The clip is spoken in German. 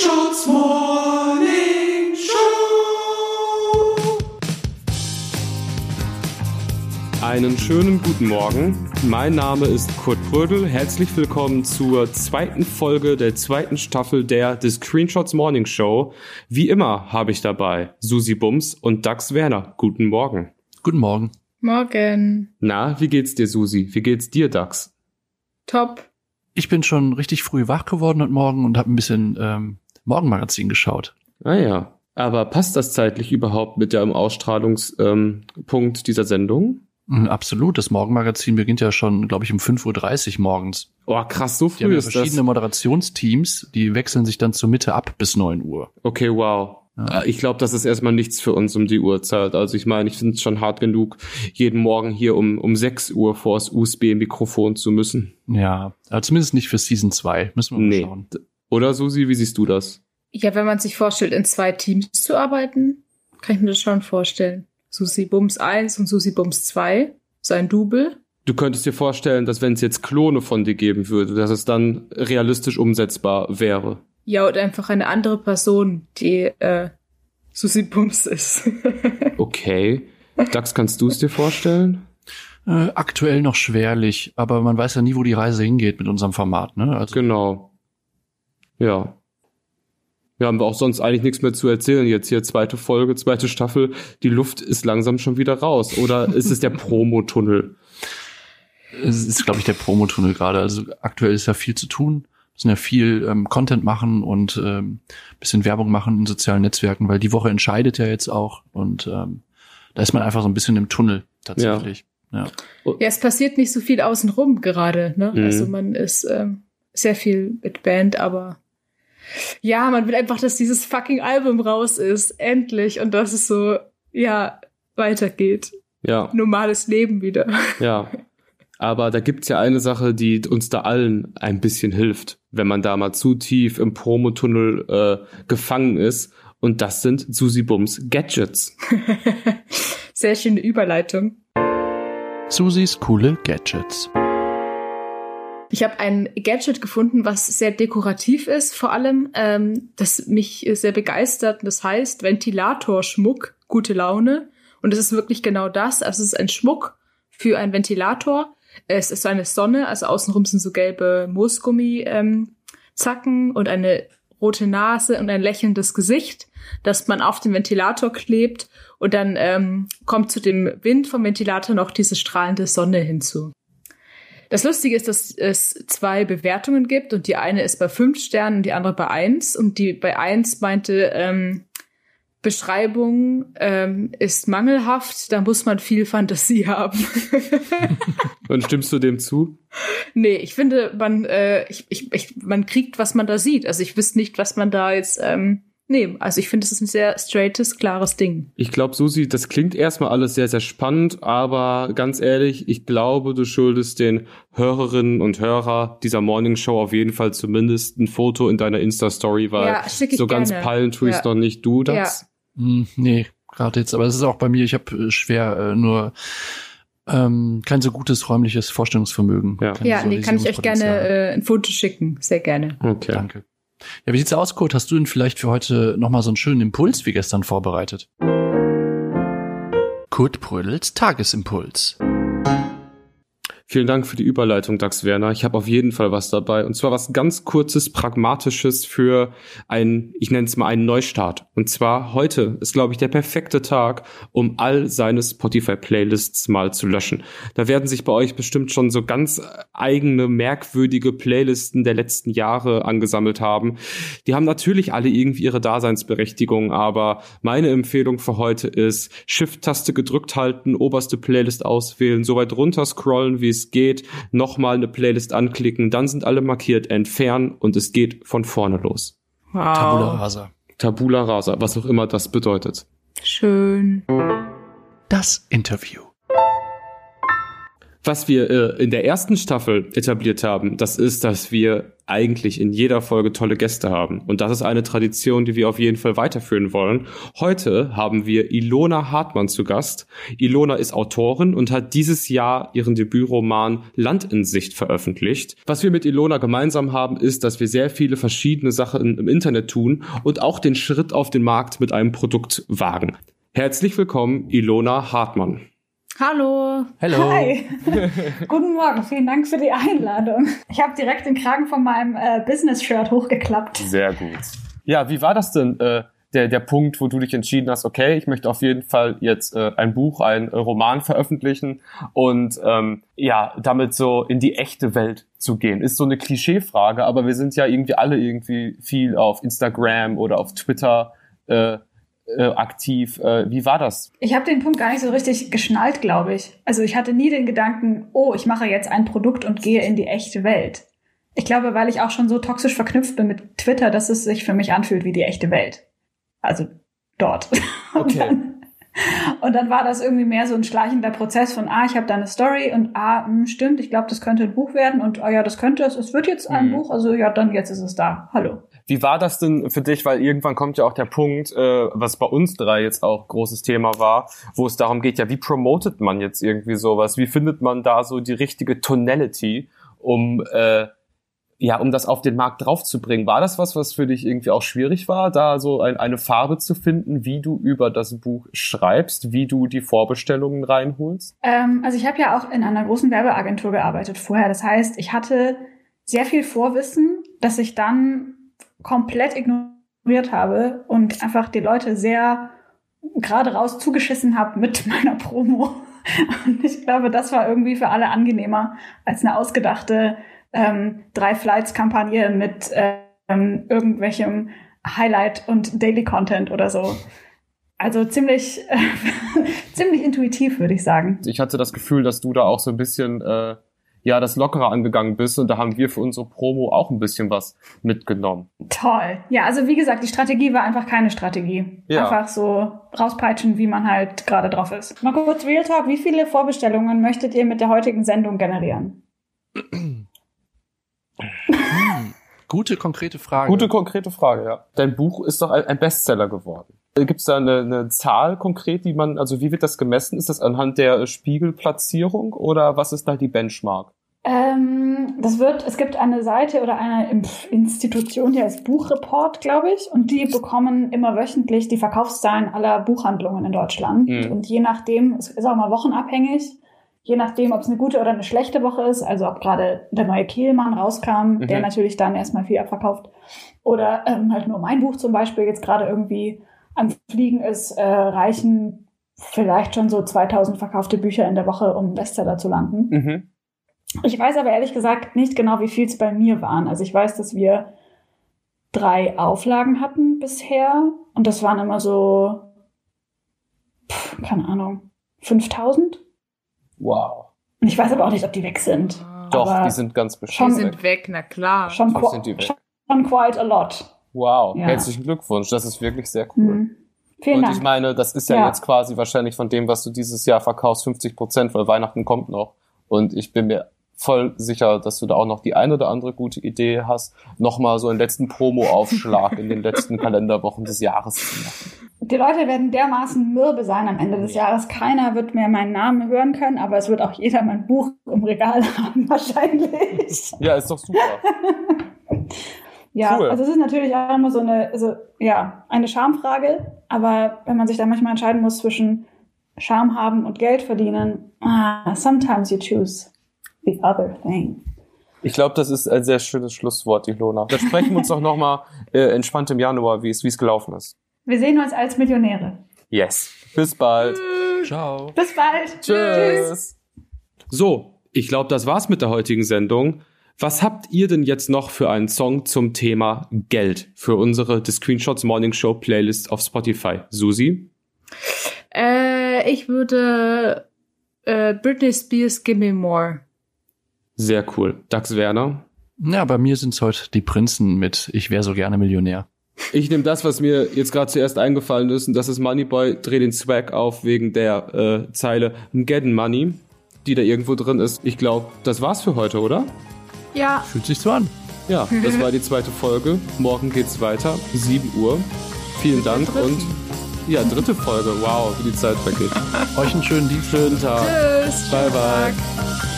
Screenshots Morning Show. Einen schönen guten Morgen. Mein Name ist Kurt Brödel. Herzlich willkommen zur zweiten Folge der zweiten Staffel der The Screenshots Morning Show. Wie immer habe ich dabei Susi Bums und Dax Werner. Guten Morgen. Guten Morgen. Morgen. Na, wie geht's dir, Susi? Wie geht's dir, Dax? Top. Ich bin schon richtig früh wach geworden heute Morgen und habe ein bisschen ähm, Morgenmagazin geschaut. Ah ja. Aber passt das zeitlich überhaupt mit dem Ausstrahlungspunkt ähm, dieser Sendung? Absolut. Das Morgenmagazin beginnt ja schon, glaube ich, um 5.30 Uhr morgens. Oh, krass, so Die früh haben ja ist verschiedene das. Moderationsteams, die wechseln sich dann zur Mitte ab bis 9 Uhr. Okay, wow. Ja. Ich glaube, das ist erstmal nichts für uns um die Uhrzeit. Also ich meine, ich finde es schon hart genug, jeden Morgen hier um, um 6 Uhr vor das USB-Mikrofon zu müssen. Ja, also zumindest nicht für Season 2. Müssen wir mal Nee. schauen. Oder Susi, wie siehst du das? Ja, wenn man sich vorstellt, in zwei Teams zu arbeiten, kann ich mir das schon vorstellen. Susi Bums 1 und Susi Bums 2, so ein Double. Du könntest dir vorstellen, dass wenn es jetzt Klone von dir geben würde, dass es dann realistisch umsetzbar wäre. Ja, und einfach eine andere Person, die äh, Susi Bums ist. Okay. Dax, kannst du es dir vorstellen? Äh, aktuell noch schwerlich, aber man weiß ja nie, wo die Reise hingeht mit unserem Format. Ne? Also Genau. Ja. Wir haben auch sonst eigentlich nichts mehr zu erzählen. Jetzt hier zweite Folge, zweite Staffel. Die Luft ist langsam schon wieder raus. Oder ist es der Promotunnel? es ist, glaube ich, der Promotunnel gerade. Also aktuell ist ja viel zu tun. Wir müssen ja viel ähm, Content machen und ähm, bisschen Werbung machen in sozialen Netzwerken, weil die Woche entscheidet ja jetzt auch und ähm, da ist man einfach so ein bisschen im Tunnel tatsächlich. Ja. ja, es passiert nicht so viel außenrum gerade. Ne? Mhm. Also man ist ähm, sehr viel mit Band, aber ja, man will einfach, dass dieses fucking Album raus ist. Endlich. Und dass es so, ja, weitergeht. Ja, Normales Leben wieder. ja. Aber da gibt's ja eine Sache, die uns da allen ein bisschen hilft, wenn man da mal zu tief im Promotunnel äh, gefangen ist. Und das sind Susi Bums Gadgets. Sehr schöne Überleitung. Susis coole Gadgets. Ich habe ein Gadget gefunden, was sehr dekorativ ist, vor allem, ähm, das mich sehr begeistert. Das heißt Ventilatorschmuck, gute Laune. Und es ist wirklich genau das. Also es ist ein Schmuck für einen Ventilator. Es ist so eine Sonne, also außenrum sind so gelbe Moosgummi ähm, und eine rote Nase und ein lächelndes Gesicht, das man auf den Ventilator klebt und dann ähm, kommt zu dem Wind vom Ventilator noch diese strahlende Sonne hinzu. Das Lustige ist, dass es zwei Bewertungen gibt und die eine ist bei fünf Sternen und die andere bei eins und die bei eins meinte ähm, Beschreibung ähm, ist mangelhaft, da muss man viel Fantasie haben. Und stimmst du dem zu? nee, ich finde, man, äh, ich, ich, ich, man kriegt, was man da sieht. Also ich wüsste nicht, was man da jetzt ähm, nehmen. Also ich finde, es ist ein sehr straightes, klares Ding. Ich glaube, Susi, das klingt erstmal alles sehr, sehr spannend, aber ganz ehrlich, ich glaube, du schuldest den Hörerinnen und Hörer dieser Morning Show auf jeden Fall zumindest ein Foto in deiner Insta-Story, weil Ja, so ganz gerne. peilen tue ich Ja. noch nicht. Du das? Hm, nee, gerade jetzt. Aber es ist auch bei mir, ich habe äh, schwer äh, nur ähm, kein so gutes räumliches Vorstellungsvermögen. Ja. Ja, nee, kann ich euch gerne äh, ein Foto schicken. Sehr gerne. Okay. Danke. Ja, wie sieht's aus, Kurt? Hast du denn vielleicht für heute nochmal so einen schönen Impuls wie gestern vorbereitet? Kurt Brödels Tagesimpuls. Vielen Dank für die Überleitung, Dax Werner. Ich habe auf jeden Fall was dabei. Und zwar was ganz kurzes, pragmatisches für einen, ich nenne es mal einen Neustart. Und zwar heute ist, glaube ich, der perfekte Tag, um all seine Spotify-Playlists mal zu löschen. Da werden sich bei euch bestimmt schon so ganz eigene, merkwürdige Playlisten der letzten Jahre angesammelt haben. Die haben natürlich alle irgendwie ihre Daseinsberechtigung, aber meine Empfehlung für heute ist, Shift-Taste gedrückt halten, oberste Playlist auswählen, so weit runter scrollen, wie es geht, nochmal eine Playlist anklicken, dann sind alle markiert, entfernen und es geht von vorne los. Wow. Tabula rasa. Tabula rasa, was auch immer das bedeutet. Schön. Das Interview. Was wir äh, in der ersten Staffel etabliert haben, das ist, dass wir eigentlich in jeder Folge tolle Gäste haben. Und das ist eine Tradition, die wir auf jeden Fall weiterführen wollen. Heute haben wir Ilona Hartmann zu Gast. Ilona ist Autorin und hat dieses Jahr ihren Debütroman Land in Sicht veröffentlicht. Was wir mit Ilona gemeinsam haben, ist, dass wir sehr viele verschiedene Sachen im Internet tun und auch den Schritt auf den Markt mit einem Produkt wagen. Herzlich willkommen, Ilona Hartmann. Hallo. Hello. Hi. Guten Morgen. Vielen Dank für die Einladung. Ich habe direkt den Kragen von meinem äh, Business-Shirt hochgeklappt. Sehr gut. Ja, wie war das denn, äh, der, der Punkt, wo du dich entschieden hast, okay, ich möchte auf jeden Fall jetzt äh, ein Buch, ein äh, Roman veröffentlichen und ähm, ja, damit so in die echte Welt zu gehen? Ist so eine Klischeefrage, aber wir sind ja irgendwie alle irgendwie viel auf Instagram oder auf Twitter äh, äh, aktiv. Äh, wie war das? Ich habe den Punkt gar nicht so richtig geschnallt, glaube ich. Also ich hatte nie den Gedanken, oh, ich mache jetzt ein Produkt und gehe in die echte Welt. Ich glaube, weil ich auch schon so toxisch verknüpft bin mit Twitter, dass es sich für mich anfühlt wie die echte Welt. Also dort. Und Okay. Und dann war das irgendwie mehr so ein schleichender Prozess von, ah, ich habe da eine Story und ah, hm, stimmt, ich glaube, das könnte ein Buch werden und ah ja, das könnte es, es wird jetzt ein Mhm. Buch, also ja, dann jetzt ist es da. Hallo. Wie war das denn für dich? Weil irgendwann kommt ja auch der Punkt, äh, was bei uns drei jetzt auch großes Thema war, wo es darum geht, ja, wie promotet man jetzt irgendwie sowas? Wie findet man da so die richtige Tonality, um äh, ja, um das auf den Markt draufzubringen? War das was, was für dich irgendwie auch schwierig war, da so ein, eine Farbe zu finden, wie du über das Buch schreibst, wie du die Vorbestellungen reinholst? Ähm, also ich habe ja auch in einer großen Werbeagentur gearbeitet vorher. Das heißt, ich hatte sehr viel Vorwissen, das ich dann komplett ignoriert habe und einfach die Leute sehr gerade raus zugeschissen habe mit meiner Promo. Und ich glaube, das war irgendwie für alle angenehmer als eine ausgedachte ähm, drei Flights-Kampagne mit ähm, irgendwelchem Highlight und Daily Content oder so. Also ziemlich, ziemlich intuitiv, würde ich sagen. Ich hatte das Gefühl, dass du da auch so ein bisschen äh, ja das lockerer angegangen bist und da haben wir für unsere Promo auch ein bisschen was mitgenommen. Toll. Ja, also wie gesagt, die Strategie war einfach keine Strategie. Ja. Einfach so rauspeitschen, wie man halt gerade drauf ist. Mal kurz Real Talk. Wie viele Vorbestellungen möchtet ihr mit der heutigen Sendung generieren? Hm, gute, konkrete Frage. Gute konkrete Frage, ja. Dein Buch ist doch ein Bestseller geworden. Gibt es da eine, eine Zahl konkret, die man, also wie wird das gemessen? Ist das anhand der Spiegelplatzierung oder was ist da die Benchmark? Ähm, das wird, es gibt eine Seite oder eine Institution, die heißt Buchreport, glaube ich, und die bekommen immer wöchentlich die Verkaufszahlen aller Buchhandlungen in Deutschland. Mhm. Und je nachdem, es ist auch mal wochenabhängig, je nachdem, ob es eine gute oder eine schlechte Woche ist, also ob gerade der neue Kehlmann rauskam, Mhm. der natürlich dann erstmal viel abverkauft, oder ähm, halt nur mein Buch zum Beispiel jetzt gerade irgendwie am Fliegen ist, äh, reichen vielleicht schon so 2000 verkaufte Bücher in der Woche, um Bestseller zu landen. Mhm. Ich weiß aber ehrlich gesagt nicht genau, wie viel es bei mir waren. Also ich weiß, dass wir drei Auflagen hatten bisher und das waren immer so, pff, keine Ahnung, 5000. Wow. Und ich weiß aber auch nicht, ob die weg sind. Doch, Aber die sind ganz Die bestimmt. schon- weg. sind weg, na klar. Schon, qu sind die weg. schon quite a lot. Wow. Ja. Herzlichen Glückwunsch. Das ist wirklich sehr cool. Hm. Vielen Und Dank. ich meine, das ist ja, Ja. jetzt quasi wahrscheinlich von dem, was du dieses Jahr verkaufst, 50 Prozent, weil Weihnachten kommt noch. Und ich bin mir voll sicher, dass du da auch noch die eine oder andere gute Idee hast, nochmal so einen letzten Promo-Aufschlag in den letzten Kalenderwochen des Jahres zu machen. Die Leute werden dermaßen mürbe sein am Ende des Jahres. Keiner wird mehr meinen Namen hören können, aber es wird auch jeder mein Buch im Regal haben, wahrscheinlich. Ja, ist doch super. Ja, Cool. also es ist natürlich auch immer so eine, also ja, eine Schamfrage, aber wenn man sich da manchmal entscheiden muss zwischen Scham haben und Geld verdienen, ah, sometimes you choose the other thing. Ich glaube, das ist ein sehr schönes Schlusswort, Ilona. Da sprechen wir uns doch nochmal äh, entspannt im Januar, wie es wie es gelaufen ist. Wir sehen uns als Millionäre. Yes. Bis bald. Ciao. Bis bald. Tschüss. So, ich glaube, das war's mit der heutigen Sendung. Was habt ihr denn jetzt noch für einen Song zum Thema Geld für unsere The Screenshots Morning Show Playlist auf Spotify? Susi? Äh, ich würde äh, Britney Spears Give Me More. Sehr cool. Dax Werner? Ja, bei mir sind's heute die Prinzen mit Ich wäre so gerne Millionär. Ich nehme das, was mir jetzt gerade zuerst eingefallen ist, und das ist Moneyboy, dreh den Swag auf wegen der äh, Zeile getting money. die da irgendwo drin ist. Ich glaube, das war's für heute, oder? Ja, Fühlt sich so an. Ja, das war die zweite Folge. Morgen geht's weiter, 7 Uhr. Vielen Dank dritten. und ja, dritte Folge. Wow, wie die Zeit vergeht. Euch einen schönen Dienst. Schönen Tag. tschüss. Bye, bye. Tag.